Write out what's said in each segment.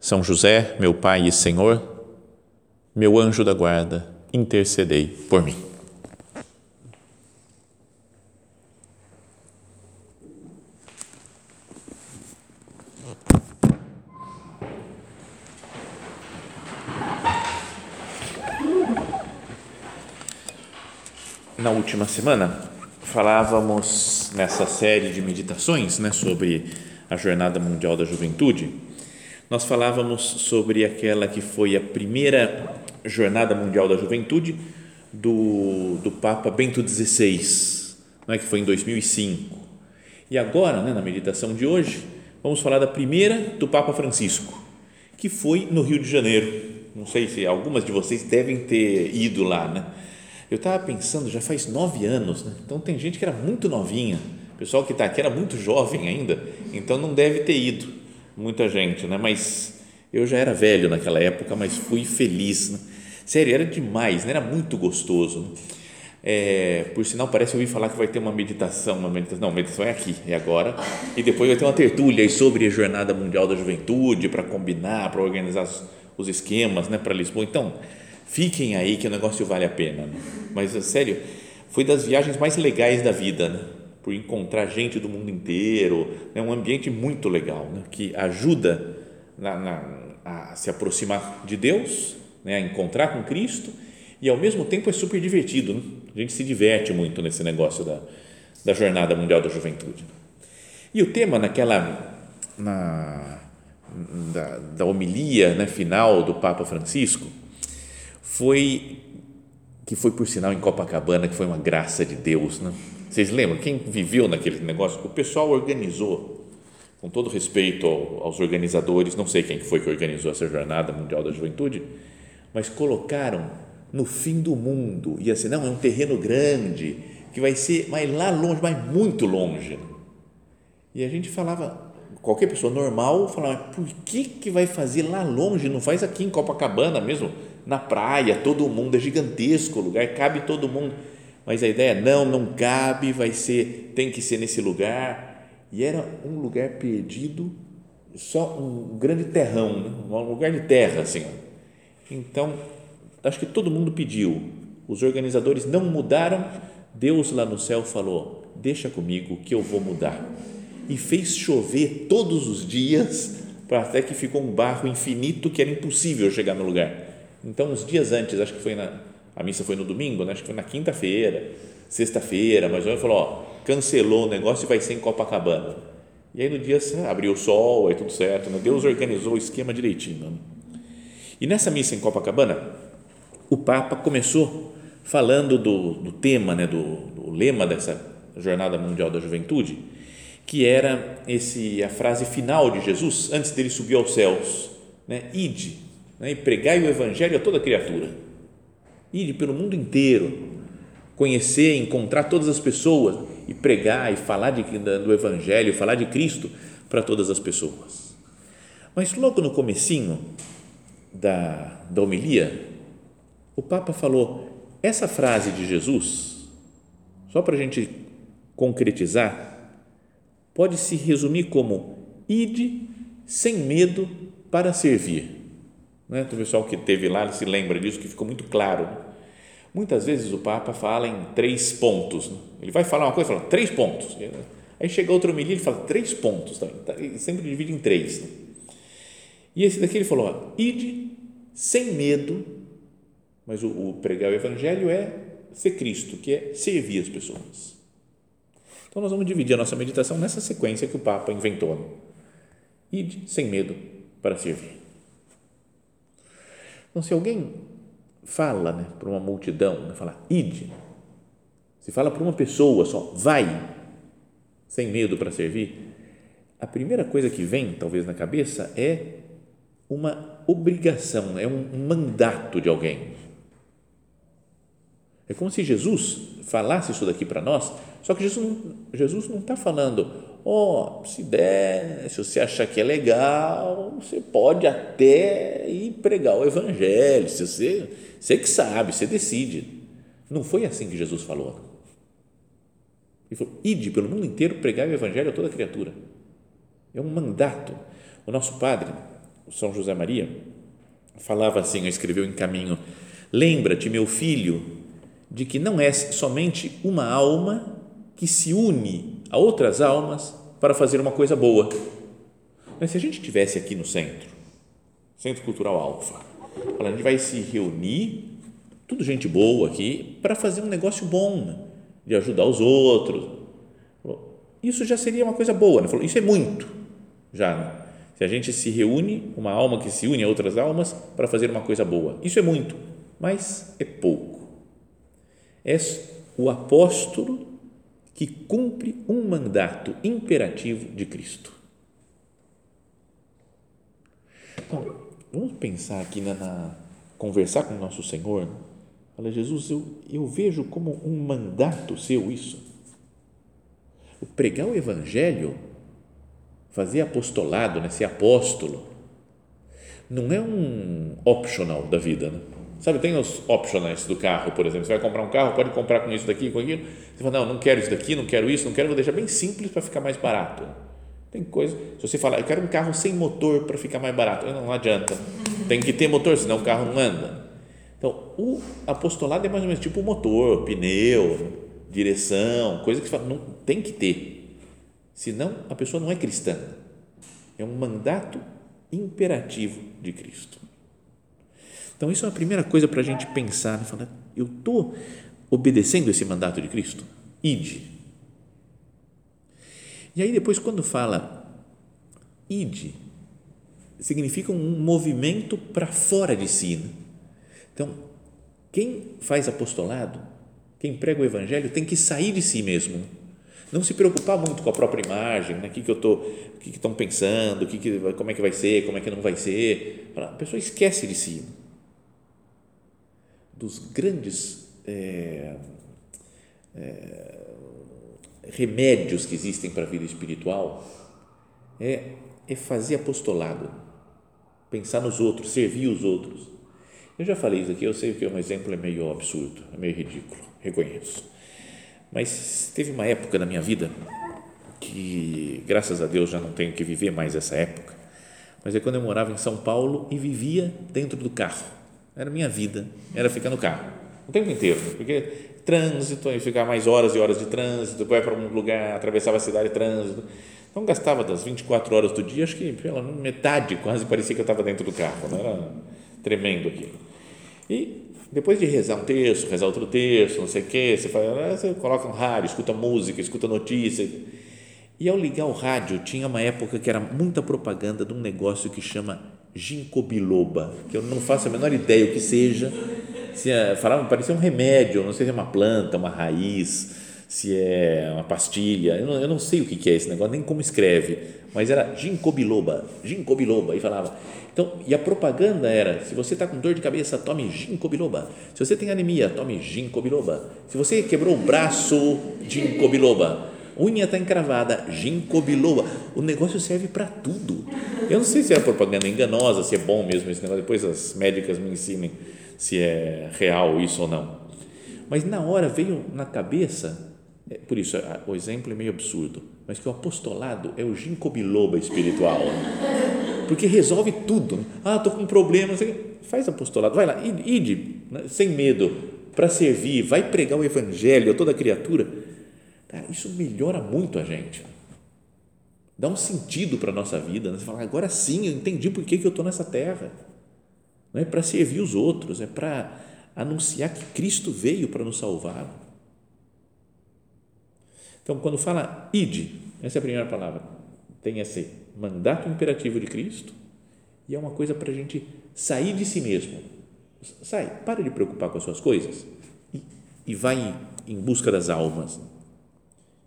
são José, meu Pai e Senhor, meu anjo da guarda, intercedei por mim. Na última semana, falávamos nessa série de meditações né, sobre a Jornada Mundial da Juventude nós falávamos sobre aquela que foi a primeira Jornada Mundial da Juventude do, do Papa Bento XVI, né, que foi em 2005. E agora, né, na meditação de hoje, vamos falar da primeira do Papa Francisco, que foi no Rio de Janeiro. Não sei se algumas de vocês devem ter ido lá, né? Eu estava pensando, já faz nove anos, né? então tem gente que era muito novinha, o pessoal que está aqui era muito jovem ainda, então não deve ter ido muita gente, né? Mas eu já era velho naquela época, mas fui feliz. Né? Sério, era demais, né? era muito gostoso. Né? É, por sinal, parece ouvir falar que vai ter uma meditação, uma meditação, não, meditação é aqui, é agora, e depois vai ter uma tertúlia sobre a Jornada Mundial da Juventude, para combinar, para organizar os esquemas, né, para Lisboa. Então, fiquem aí que o negócio vale a pena. Né? Mas, sério, foi das viagens mais legais da vida, né? Por encontrar gente do mundo inteiro, é um ambiente muito legal, né? que ajuda na, na, a se aproximar de Deus, né? a encontrar com Cristo e ao mesmo tempo é super divertido, né? a gente se diverte muito nesse negócio da, da Jornada Mundial da Juventude. E o tema naquela, na, da, da homilia né, final do Papa Francisco foi, que foi por sinal em Copacabana, que foi uma graça de Deus, né? Vocês lembram? Quem viveu naquele negócio? O pessoal organizou, com todo respeito aos organizadores, não sei quem foi que organizou essa Jornada Mundial da Juventude, mas colocaram no fim do mundo, e assim, não, é um terreno grande, que vai ser, mas lá longe, mas muito longe. E a gente falava, qualquer pessoa normal falava, por que, que vai fazer lá longe? Não faz aqui em Copacabana mesmo, na praia, todo mundo, é gigantesco o lugar, cabe todo mundo mas a ideia não, não cabe, vai ser, tem que ser nesse lugar. E era um lugar perdido, só um grande terrão, né? um lugar de terra assim. Então, acho que todo mundo pediu. Os organizadores não mudaram. Deus lá no céu falou: "Deixa comigo que eu vou mudar". E fez chover todos os dias, para até que ficou um barro infinito que era impossível chegar no lugar. Então, uns dias antes, acho que foi na a missa foi no domingo, né? acho que foi na quinta-feira, sexta-feira, mas ele falou, ó, cancelou o negócio e vai ser em Copacabana. E aí no dia abriu o sol, aí tudo certo, né? Deus organizou o esquema direitinho. Né? E nessa missa em Copacabana, o Papa começou falando do, do tema, né? do, do lema dessa Jornada Mundial da Juventude, que era esse a frase final de Jesus antes dele subir aos céus, né? Ide, né? e pregai o evangelho a toda criatura ir pelo mundo inteiro, conhecer, encontrar todas as pessoas e pregar e falar de, do Evangelho, falar de Cristo para todas as pessoas. Mas logo no comecinho da, da homilia, o Papa falou essa frase de Jesus, só para a gente concretizar, pode se resumir como ide sem medo para servir. Né? O pessoal que teve lá se lembra disso, que ficou muito claro. Muitas vezes o Papa fala em três pontos. Né? Ele vai falar uma coisa e fala três pontos. Aí chega outro homilia e fala três pontos. Tá? Ele sempre divide em três. Né? E esse daqui ele falou: ó, ide sem medo, mas o, o pregar o evangelho é ser Cristo, que é servir as pessoas. Então nós vamos dividir a nossa meditação nessa sequência que o Papa inventou. Né? Ide sem medo para servir. Então, se alguém fala né, para uma multidão, né, fala, ide, se fala para uma pessoa só, vai, sem medo para servir, a primeira coisa que vem, talvez, na cabeça é uma obrigação, é um mandato de alguém. É como se Jesus falasse isso daqui para nós, só que Jesus Jesus não está falando, ó, oh, se der, se você achar que é legal, você pode até ir pregar o evangelho, se você, você que sabe, você decide. Não foi assim que Jesus falou. Ele falou, ide pelo mundo inteiro pregar o evangelho a toda criatura. É um mandato. O nosso padre, o São José Maria, falava assim, escreveu em caminho, lembra-te, meu filho, de que não é somente uma alma que se une a outras almas para fazer uma coisa boa. Mas se a gente tivesse aqui no centro, Centro Cultural Alfa, a gente vai se reunir, tudo gente boa aqui, para fazer um negócio bom, de ajudar os outros. Isso já seria uma coisa boa. Né? Falou, isso é muito, já. Né? Se a gente se reúne, uma alma que se une a outras almas para fazer uma coisa boa. Isso é muito, mas é pouco. É o apóstolo que cumpre um mandato imperativo de Cristo. Então, vamos pensar aqui na, na conversar com o nosso Senhor. Fala, Jesus, eu, eu vejo como um mandato seu isso. O pregar o Evangelho, fazer apostolado, né, ser apóstolo, não é um optional da vida, né? Sabe, tem os optionais do carro, por exemplo. Você vai comprar um carro, pode comprar com isso daqui, com aquilo. Você fala, não, não quero isso daqui, não quero isso, não quero, vou deixar bem simples para ficar mais barato. Tem coisa. Se você falar, eu quero um carro sem motor para ficar mais barato, não adianta. Tem que ter motor, senão o carro não anda. Então, o apostolado é mais ou menos tipo motor, pneu, direção, coisa que você fala, não tem que ter. Senão a pessoa não é cristã. É um mandato imperativo de Cristo. Então, isso é a primeira coisa para a gente pensar, né? falar, eu estou obedecendo esse mandato de Cristo? Ide. E aí depois quando fala ide, significa um movimento para fora de si. Né? Então, quem faz apostolado, quem prega o evangelho, tem que sair de si mesmo. Não se preocupar muito com a própria imagem, né? o que, que eu tô, o que, estão pensando, o que, que como é que vai ser, como é que não vai ser. A pessoa esquece de si dos grandes é, é, remédios que existem para a vida espiritual é, é fazer apostolado, pensar nos outros, servir os outros. Eu já falei isso aqui, eu sei que um exemplo é meio absurdo, é meio ridículo, reconheço. Mas teve uma época na minha vida que, graças a Deus, já não tenho que viver mais essa época, mas é quando eu morava em São Paulo e vivia dentro do carro era minha vida, era ficar no carro o tempo inteiro, porque trânsito, aí ficar mais horas e horas de trânsito, vai para um lugar, atravessava a cidade, trânsito. Então gastava das 24 horas do dia, acho que pela metade quase parecia que eu estava dentro do carro, não era tremendo aqui. E depois de rezar um terço, rezar outro terço, não sei o quê, você, faz, ah, você coloca um rádio, escuta música, escuta notícia. E ao ligar o rádio, tinha uma época que era muita propaganda de um negócio que chama ginkgo biloba, que eu não faço a menor ideia o que seja. Se é, falavam, parecia um remédio, não sei se é uma planta, uma raiz, se é uma pastilha, eu não, eu não sei o que é esse negócio, nem como escreve, mas era ginkgo biloba, ginkgo biloba, e falava. Então, e a propaganda era, se você está com dor de cabeça, tome ginkgo biloba. Se você tem anemia, tome ginkgo biloba. Se você quebrou o braço, ginkgo biloba unha está encravada, ginkgo biloba. O negócio serve para tudo. Eu não sei se é propaganda enganosa, se é bom mesmo esse negócio. Depois as médicas me ensinem se é real isso ou não. Mas na hora veio na cabeça, é, por isso o exemplo é meio absurdo, mas que o apostolado é o ginkgo biloba espiritual. Porque resolve tudo. Ah, estou com um problema. Faz apostolado, vai lá, ide, né, sem medo, para servir, vai pregar o evangelho a toda criatura Cara, isso melhora muito a gente. Dá um sentido para a nossa vida. Né? Você fala, agora sim, eu entendi por que, que eu estou nessa terra. Não é para servir os outros, é para anunciar que Cristo veio para nos salvar. Então, quando fala ide, essa é a primeira palavra, tem esse mandato imperativo de Cristo e é uma coisa para a gente sair de si mesmo. Sai, para de preocupar com as suas coisas e, e vai em busca das almas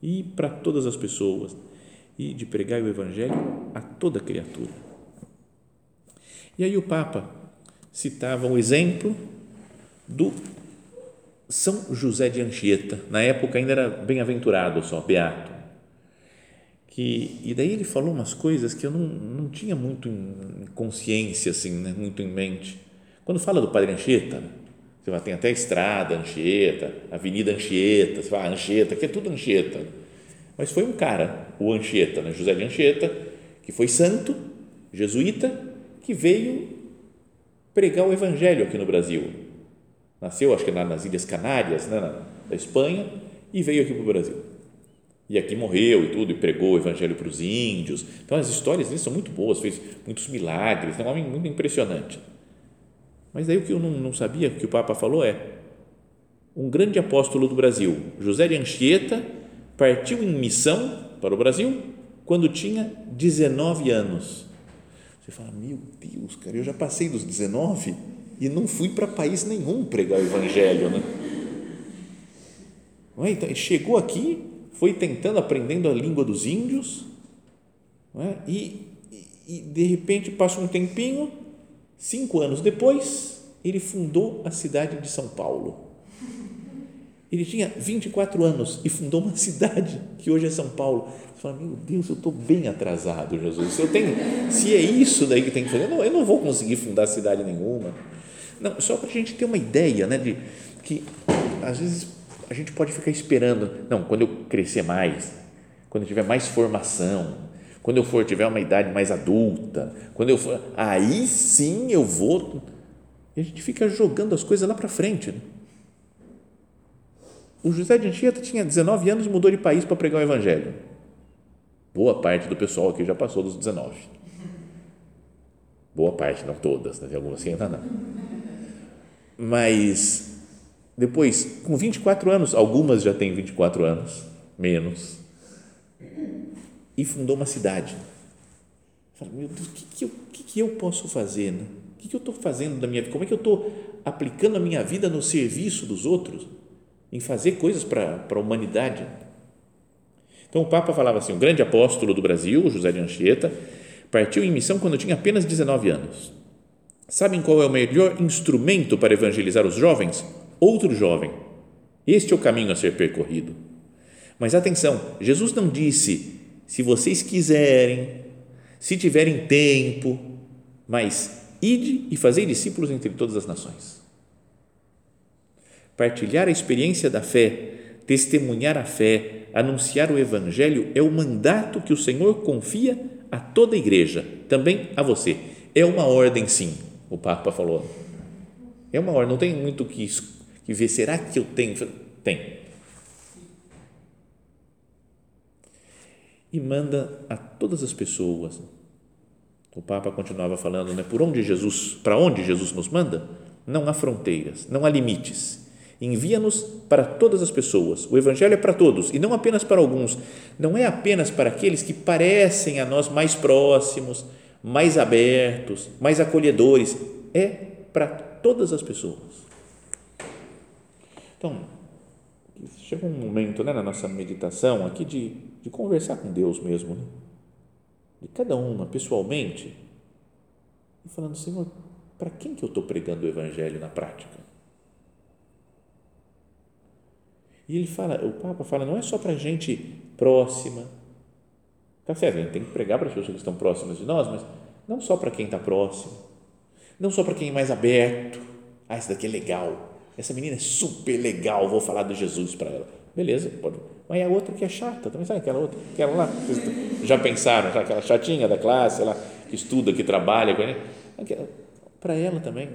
e para todas as pessoas e de pregar o Evangelho a toda criatura. E aí o Papa citava o exemplo do São José de Anchieta, na época ainda era bem-aventurado só, beato. Que, e daí ele falou umas coisas que eu não, não tinha muito em consciência, assim, né, muito em mente. Quando fala do Padre Anchieta, fala, tem até estrada Anchieta, Avenida Anchieta, você fala, Anchieta, que é tudo Anchieta. Mas foi um cara, o Anchieta, né, José de Anchieta, que foi santo, jesuíta, que veio pregar o evangelho aqui no Brasil. Nasceu, acho que nas Ilhas Canárias, né, na, da Espanha, e veio aqui para o Brasil. E aqui morreu e tudo, e pregou o evangelho para os índios. Então, as histórias dele são muito boas, fez muitos milagres, é um homem muito impressionante. Mas aí o que eu não, não sabia, que o Papa falou é, um grande apóstolo do Brasil, José de Anchieta, partiu em missão para o Brasil quando tinha 19 anos você fala, meu Deus, cara, eu já passei dos 19 e não fui para país nenhum pregar o evangelho, né? É? Então, chegou aqui, foi tentando, aprendendo a língua dos índios, é? e, e, de repente passa um tempinho, cinco anos depois, ele fundou a cidade de São Paulo. Ele tinha 24 anos e fundou uma cidade que hoje é São Paulo. Você fala, meu Deus, eu estou bem atrasado, Jesus. Se, eu tenho, se é isso daí que tem que fazer, eu não, eu não vou conseguir fundar cidade nenhuma. Não, só para a gente ter uma ideia, né, de que às vezes a gente pode ficar esperando, não, quando eu crescer mais, quando eu tiver mais formação, quando eu for tiver uma idade mais adulta, quando eu for, aí sim eu vou. E a gente fica jogando as coisas lá para frente. Né? O José de Anchieta tinha 19 anos e mudou de país para pregar o evangelho. Boa parte do pessoal aqui já passou dos 19. Boa parte, não todas, né? tem algumas que ainda não. Mas depois, com 24 anos, algumas já têm 24 anos, menos, e fundou uma cidade. Fala, meu Deus, o que, que, eu, que, que eu posso fazer? Né? O que, que eu estou fazendo da minha vida? Como é que eu estou aplicando a minha vida no serviço dos outros? em fazer coisas para, a humanidade. Então o Papa falava assim: o grande apóstolo do Brasil, José de Anchieta, partiu em missão quando tinha apenas 19 anos. Sabem qual é o melhor instrumento para evangelizar os jovens? Outro jovem. Este é o caminho a ser percorrido. Mas atenção, Jesus não disse: se vocês quiserem, se tiverem tempo, mas ide e fazei discípulos entre todas as nações partilhar a experiência da fé, testemunhar a fé, anunciar o Evangelho é o mandato que o Senhor confia a toda a igreja, também a você. É uma ordem, sim, o Papa falou. É uma ordem, não tem muito que, que ver. Será que eu tenho? Tem. E manda a todas as pessoas. O Papa continuava falando, né? Por onde Jesus, para onde Jesus nos manda? Não há fronteiras, não há limites Envia-nos para todas as pessoas. O Evangelho é para todos e não apenas para alguns. Não é apenas para aqueles que parecem a nós mais próximos, mais abertos, mais acolhedores. É para todas as pessoas. Então, chega um momento né, na nossa meditação aqui de, de conversar com Deus mesmo, né? de cada uma pessoalmente, e falando, Senhor, para quem que eu estou pregando o Evangelho na prática? E ele fala, o Papa fala, não é só para gente próxima. Tá certo, a gente tem que pregar para as pessoas que estão próximas de nós, mas não só para quem está próximo, não só para quem é mais aberto. Ah, essa daqui é legal. Essa menina é super legal, vou falar de Jesus para ela. Beleza, pode. Mas é a outra que é chata, também sabe aquela outra, aquela lá, já pensaram, aquela chatinha da classe, lá, que estuda, que trabalha, para ela também.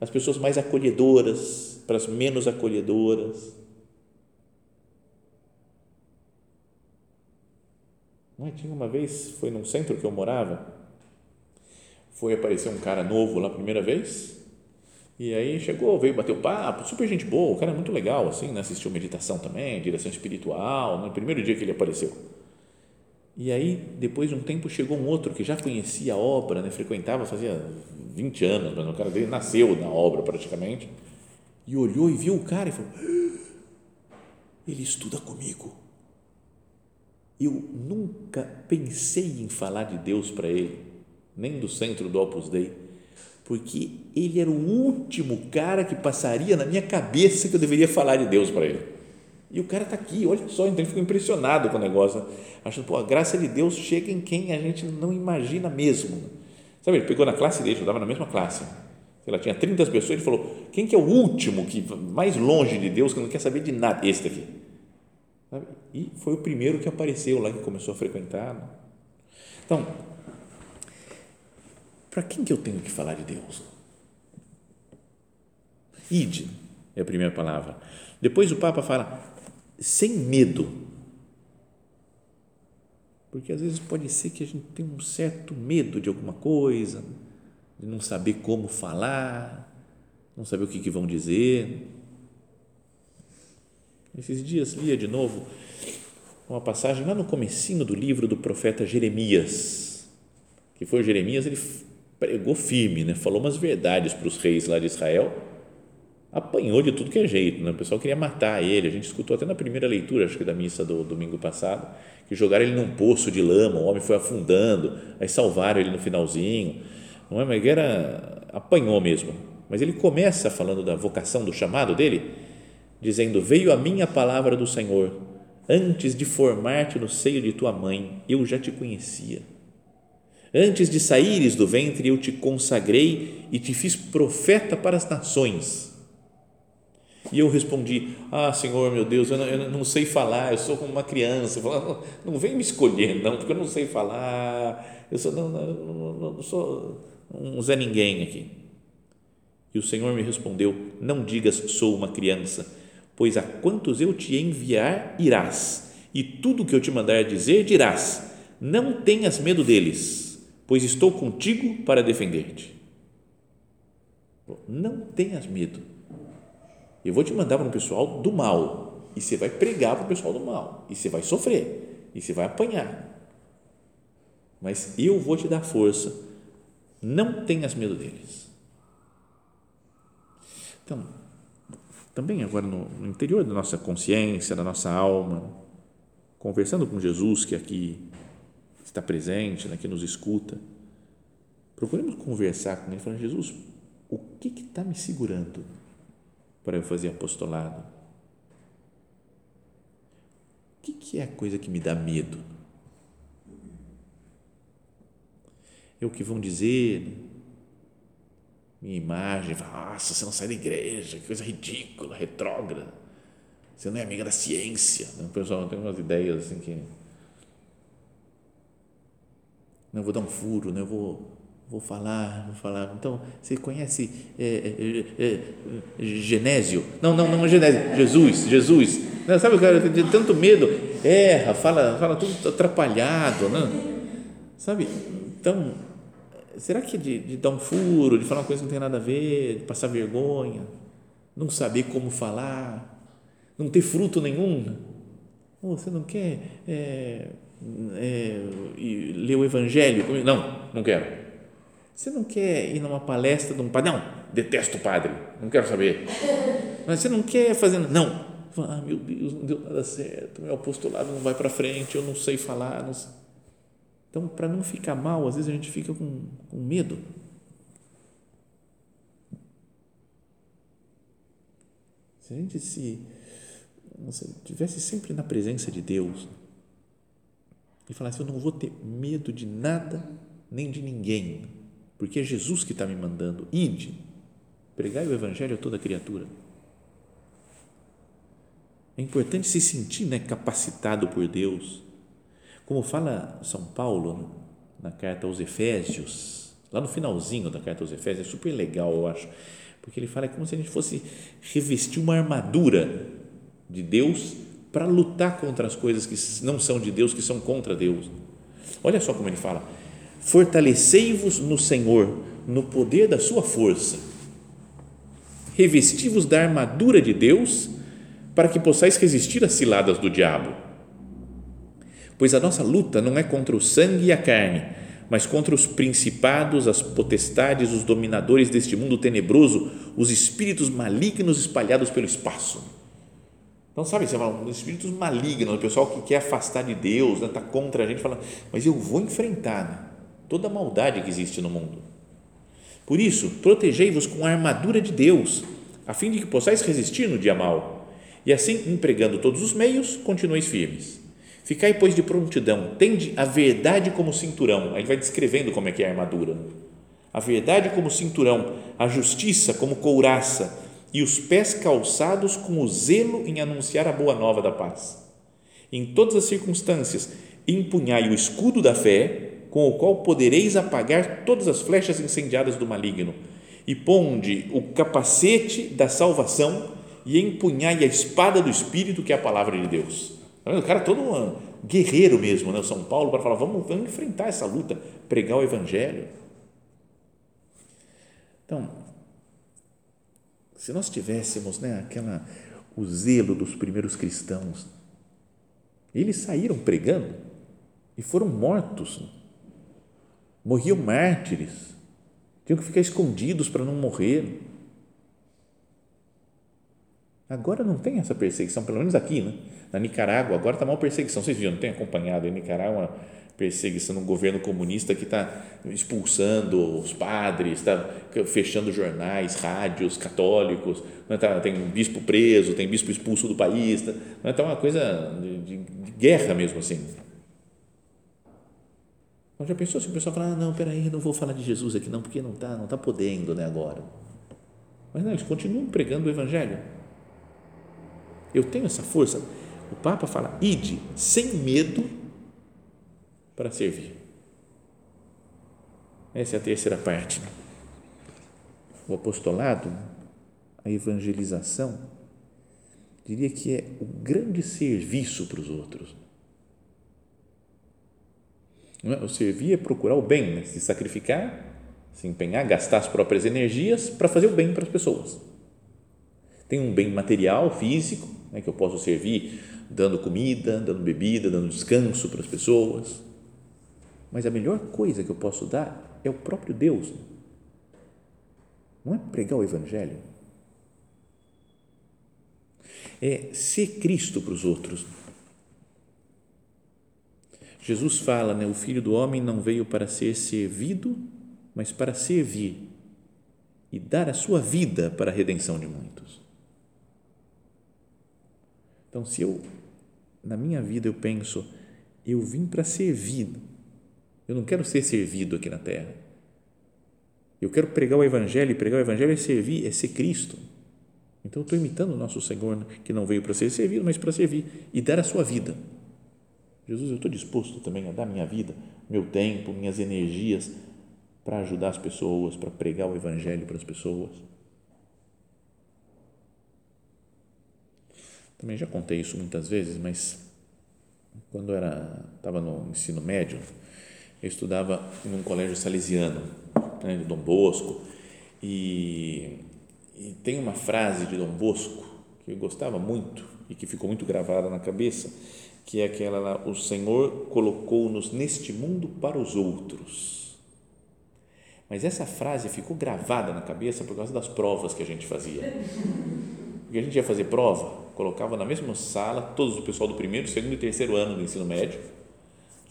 As pessoas mais acolhedoras, para as menos acolhedoras Não, tinha uma vez, foi num centro que eu morava, foi aparecer um cara novo lá a primeira vez, e aí chegou, veio bater o papo, super gente boa, o cara é muito legal, assim, né? assistiu meditação também, direção espiritual, no primeiro dia que ele apareceu. E aí, depois de um tempo, chegou um outro que já conhecia a obra, né? frequentava, fazia 20 anos, mas o cara dele nasceu na obra praticamente, e olhou e viu o cara e falou: ah, Ele estuda comigo eu nunca pensei em falar de Deus para ele. nem do centro do Opus Dei, porque ele era o último cara que passaria na minha cabeça que eu deveria falar de Deus para ele. E o cara está aqui, olha só, então ele ficou impressionado com o negócio, achando, pô, a graça de Deus chega em quem a gente não imagina mesmo. Sabe, ele pegou na classe dele, eu estava na mesma classe, ela tinha 30 pessoas, ele falou, quem que é o último, que mais longe de Deus, que não quer saber de nada? Este aqui. Sabe? E foi o primeiro que apareceu lá, que começou a frequentar. Né? Então, para quem que eu tenho que falar de Deus? Ide é a primeira palavra. Depois o Papa fala, sem medo. Porque às vezes pode ser que a gente tenha um certo medo de alguma coisa, de não saber como falar, não saber o que, que vão dizer. Esses dias lia de novo uma passagem lá no comecinho do livro do profeta Jeremias, que foi Jeremias, ele pregou firme, né? falou umas verdades para os reis lá de Israel, apanhou de tudo que é jeito, né? o pessoal queria matar ele, a gente escutou até na primeira leitura, acho que da missa do domingo passado, que jogaram ele num poço de lama, o homem foi afundando, aí salvaram ele no finalzinho, não é? Mas era, apanhou mesmo, mas ele começa falando da vocação, do chamado dele, dizendo, veio a minha palavra do Senhor, antes de formar-te no seio de tua mãe, eu já te conhecia, Antes de saíres do ventre, eu te consagrei e te fiz profeta para as nações. E eu respondi: Ah, Senhor, meu Deus, eu não, eu não sei falar, eu sou como uma criança. Não vem me escolher, não, porque eu não sei falar. Eu sou, não, não, não sou um Zé Ninguém aqui. E o Senhor me respondeu: Não digas, sou uma criança, pois a quantos eu te enviar, irás, e tudo que eu te mandar dizer, dirás. Não tenhas medo deles pois estou contigo para defender-te. Não tenhas medo. Eu vou te mandar para o pessoal do mal e você vai pregar para o pessoal do mal e você vai sofrer e você vai apanhar. Mas eu vou te dar força. Não tenhas medo deles. Então, também agora no, no interior da nossa consciência, da nossa alma, conversando com Jesus que aqui está presente, né, que nos escuta, procuremos conversar com ele, falando, Jesus, o que está me segurando para eu fazer apostolado? O que, que é a coisa que me dá medo? É o que vão dizer, minha imagem, nossa, você não sai da igreja, que coisa ridícula, retrógrada, você não é amiga da ciência. Né? O pessoal tem umas ideias assim que não vou dar um furo, né? eu vou, vou falar, vou falar. Então, você conhece é, é, é, é Genésio? Não, não, não é Genésio, Jesus, Jesus. Não, sabe o cara tem tanto medo, erra, fala, fala tudo atrapalhado, né? Sabe? Então, será que de, de dar um furo, de falar uma coisa que não tem nada a ver, de passar vergonha, não saber como falar, não ter fruto nenhum? Você não quer é, é, ler o Evangelho? Não, não quero. Você não quer ir numa palestra de um padre? Não, detesto o padre, não quero saber. Mas você não quer fazer? Não. Ah, meu Deus, não deu nada certo, meu apostolado não vai para frente, eu não sei falar. Não sei. Então, para não ficar mal, às vezes a gente fica com, com medo. Se a gente se se tivesse sempre na presença de Deus, e falasse: Eu não vou ter medo de nada nem de ninguém, porque é Jesus que está me mandando. Ide, pregai o Evangelho a toda criatura. É importante se sentir né, capacitado por Deus. Como fala São Paulo né, na carta aos Efésios, lá no finalzinho da carta aos Efésios, é super legal, eu acho, porque ele fala como se a gente fosse revestir uma armadura de Deus para lutar contra as coisas que não são de Deus, que são contra Deus. Olha só como ele fala: fortalecei-vos no Senhor, no poder da sua força, revesti-vos da armadura de Deus, para que possais resistir às ciladas do diabo. Pois a nossa luta não é contra o sangue e a carne, mas contra os principados, as potestades, os dominadores deste mundo tenebroso, os espíritos malignos espalhados pelo espaço. Então, sabe, você fala, espíritos malignos, o pessoal que quer afastar de Deus, está né, tá contra a gente, fala, mas eu vou enfrentar, né? toda a maldade que existe no mundo. Por isso, protegei-vos com a armadura de Deus, a fim de que possais resistir no dia mau. E assim, empregando todos os meios, continueis firmes. Ficai, pois, de prontidão, tende a verdade como cinturão. Aí vai descrevendo como é que é a armadura. A verdade como cinturão, a justiça como couraça e os pés calçados com o zelo em anunciar a boa nova da paz. Em todas as circunstâncias, empunhai o escudo da fé, com o qual podereis apagar todas as flechas incendiadas do maligno, e ponde o capacete da salvação e empunhai a espada do Espírito, que é a palavra de Deus. Tá o cara todo um guerreiro mesmo, né? o São Paulo, para falar, vamos, vamos enfrentar essa luta, pregar o Evangelho. Então, se nós tivéssemos né, aquela, o zelo dos primeiros cristãos, eles saíram pregando e foram mortos, morriam mártires, tinham que ficar escondidos para não morrer. Agora não tem essa perseguição, pelo menos aqui, né? na Nicarágua, agora está mal perseguição. Vocês viram, não tem acompanhado? Em Nicarágua, perseguição no governo comunista que está expulsando os padres, está fechando jornais, rádios católicos, né, tá, tem um bispo preso, tem bispo expulso do país, está né, tá uma coisa de, de, de, guerra mesmo assim. Então já pensou se o pessoal falar, ah, não, peraí, não vou falar de Jesus aqui não, porque não está não tá podendo né, agora. Mas não, eles continuam pregando o Evangelho. Eu tenho essa força. O Papa fala, ide sem medo para servir. Essa é a terceira parte. O apostolado, a evangelização, diria que é o grande serviço para os outros. É? O servir é procurar o bem, né? se sacrificar, se empenhar, gastar as próprias energias para fazer o bem para as pessoas. Tem um bem material, físico, né, que eu posso servir dando comida, dando bebida, dando descanso para as pessoas mas a melhor coisa que eu posso dar é o próprio Deus. Não é pregar o Evangelho. É ser Cristo para os outros. Jesus fala, né, o Filho do Homem não veio para ser servido, mas para servir e dar a sua vida para a redenção de muitos. Então, se eu, na minha vida, eu penso, eu vim para servir eu não quero ser servido aqui na terra. Eu quero pregar o Evangelho, e pregar o Evangelho é servir, é ser Cristo. Então eu estou imitando o nosso Senhor, que não veio para ser servido, mas para servir e dar a sua vida. Jesus, eu estou disposto também a dar minha vida, meu tempo, minhas energias para ajudar as pessoas, para pregar o Evangelho para as pessoas. Também já contei isso muitas vezes, mas quando era estava no ensino médio, eu estudava em um colégio salesiano, né, de Dom Bosco, e, e tem uma frase de Dom Bosco que eu gostava muito e que ficou muito gravada na cabeça, que é aquela lá, o Senhor colocou-nos neste mundo para os outros. Mas essa frase ficou gravada na cabeça por causa das provas que a gente fazia. Porque a gente ia fazer prova, colocava na mesma sala todos o pessoal do primeiro, segundo e terceiro ano do ensino médio,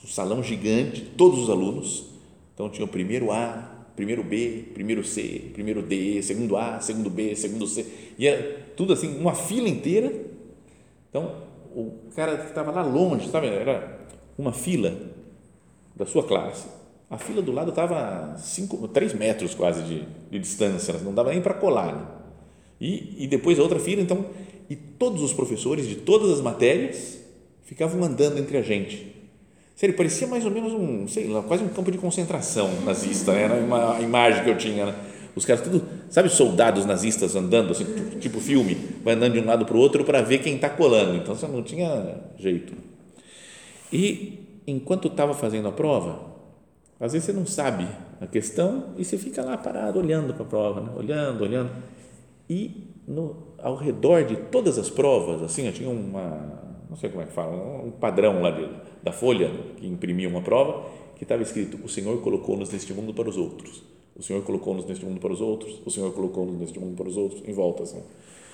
um salão gigante, todos os alunos. Então tinha o primeiro A, primeiro B, primeiro C, primeiro D, segundo A, segundo B, segundo C. E é tudo assim, uma fila inteira. Então, o cara que estava lá longe, sabe? Era uma fila da sua classe. A fila do lado estava cinco, três metros quase de, de distância, não dava nem para colar. Né? E, e depois a outra fila, então, e todos os professores de todas as matérias ficavam andando entre a gente Sério, parecia mais ou menos um, sei lá, quase um campo de concentração nazista, né? era uma imagem que eu tinha. Né? Os caras tudo, sabe, soldados nazistas andando, assim, tipo filme, vai andando de um lado para o outro para ver quem está colando. Então você não tinha jeito. E enquanto estava fazendo a prova, às vezes você não sabe a questão e você fica lá parado olhando para a prova, né? olhando, olhando. E no, ao redor de todas as provas, assim, eu tinha uma, não sei como é que fala, um padrão lá de, da folha que imprimia uma prova, que estava escrito: O Senhor colocou-nos neste mundo para os outros. O Senhor colocou-nos neste mundo para os outros. O Senhor colocou-nos neste mundo para os outros. Em volta assim.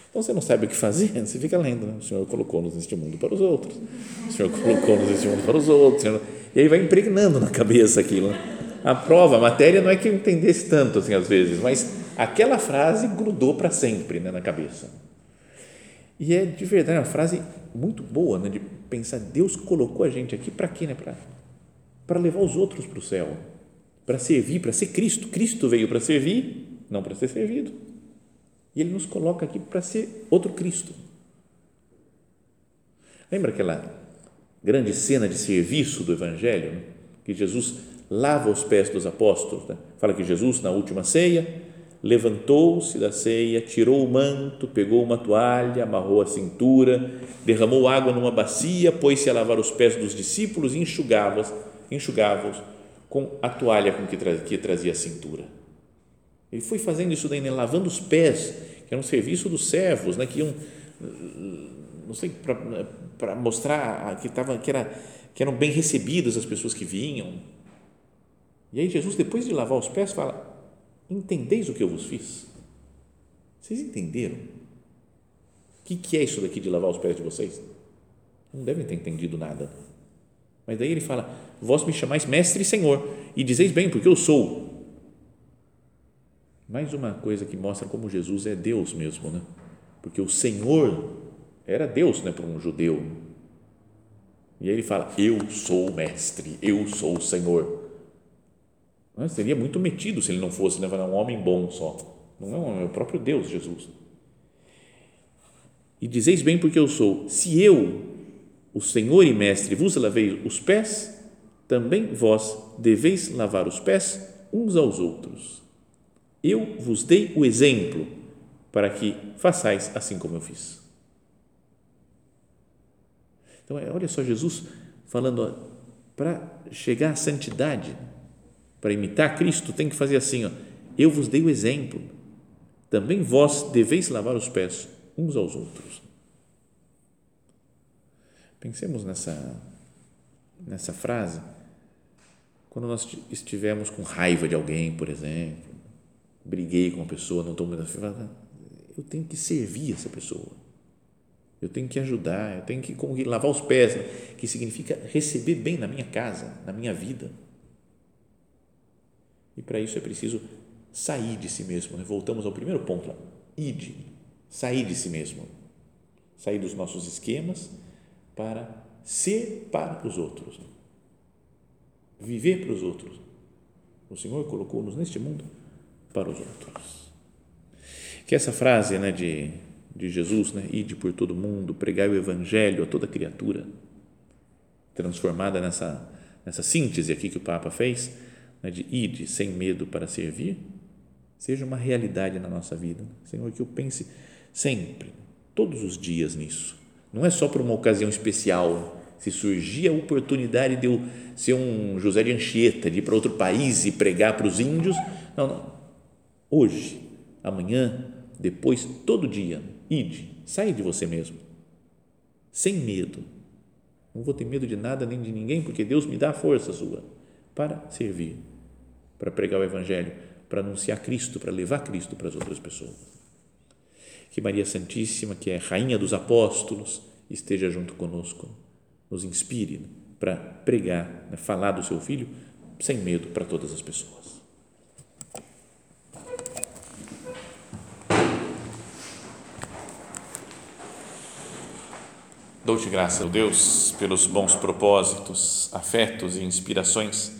Então você não sabe o que fazer, você fica lendo. Né? O Senhor colocou-nos neste mundo para os outros. O Senhor colocou-nos neste mundo para os outros. E aí vai impregnando na cabeça aquilo. Né? a prova, a matéria não é que eu entendesse tanto assim às vezes, mas aquela frase grudou para sempre né, na cabeça. E é de verdade uma frase muito boa, né, de pensar, Deus colocou a gente aqui para quê? Né? Para levar os outros para o céu, para servir, para ser Cristo. Cristo veio para servir, não para ser servido. E Ele nos coloca aqui para ser outro Cristo. Lembra aquela grande cena de serviço do Evangelho? Né? Que Jesus lava os pés dos apóstolos. Né? Fala que Jesus, na última ceia, levantou-se da ceia, tirou o manto, pegou uma toalha, amarrou a cintura, derramou água numa bacia, pôs-se a lavar os pés dos discípulos e enxugava-os enxugava com a toalha com que, que trazia a cintura. Ele foi fazendo isso daí, né? lavando os pés, que era um serviço dos servos, né? que iam, não sei, para mostrar que, tava, que, era, que eram bem recebidas as pessoas que vinham. E aí Jesus, depois de lavar os pés, fala, entendeis o que eu vos fiz? Vocês entenderam? O que, que é isso daqui de lavar os pés de vocês? Não devem ter entendido nada. Mas daí ele fala: Vós me chamais mestre e senhor, e dizeis bem, porque eu sou. Mais uma coisa que mostra como Jesus é Deus mesmo, né? Porque o Senhor era Deus, né, para um judeu. E aí ele fala: Eu sou mestre, eu sou o Senhor. Mas seria muito metido se ele não fosse né, um homem bom só. Não é, um, é o próprio Deus, Jesus. E dizeis bem porque eu sou. Se eu, o Senhor e Mestre, vos lavei os pés, também vós deveis lavar os pés uns aos outros. Eu vos dei o exemplo para que façais assim como eu fiz. Então, é, olha só Jesus falando para chegar à santidade para imitar Cristo, tem que fazer assim: ó, eu vos dei o exemplo, também vós deveis lavar os pés uns aos outros. Pensemos nessa, nessa frase, quando nós estivermos com raiva de alguém, por exemplo, briguei com uma pessoa, não estou muito eu tenho que servir essa pessoa. Eu tenho que ajudar, eu tenho que lavar os pés, que significa receber bem na minha casa, na minha vida. E para isso é preciso sair de si mesmo. Né? Voltamos ao primeiro ponto lá. Ide, sair de si mesmo. Sair dos nossos esquemas para ser para os outros. Viver para os outros. O Senhor colocou-nos neste mundo para os outros. Que essa frase né, de, de Jesus, né, ide por todo mundo, pregar o Evangelho a toda criatura, transformada nessa, nessa síntese aqui que o Papa fez, né, de ir sem medo para servir, seja uma realidade na nossa vida. Senhor, que eu pense sempre, todos os dias nisso. Não é só para uma ocasião especial, se surgir a oportunidade de eu ser um José de Anchieta, de ir para outro país e pregar para os índios. Não, não. Hoje, amanhã, depois, todo dia, ide, sai de você mesmo, sem medo. Não vou ter medo de nada nem de ninguém, porque Deus me dá a força sua para servir para pregar o Evangelho, para anunciar Cristo, para levar Cristo para as outras pessoas. Que Maria Santíssima, que é Rainha dos Apóstolos, esteja junto conosco, nos inspire para pregar, né, falar do seu Filho sem medo para todas as pessoas. Dou-te graça, Deus, pelos bons propósitos, afetos e inspirações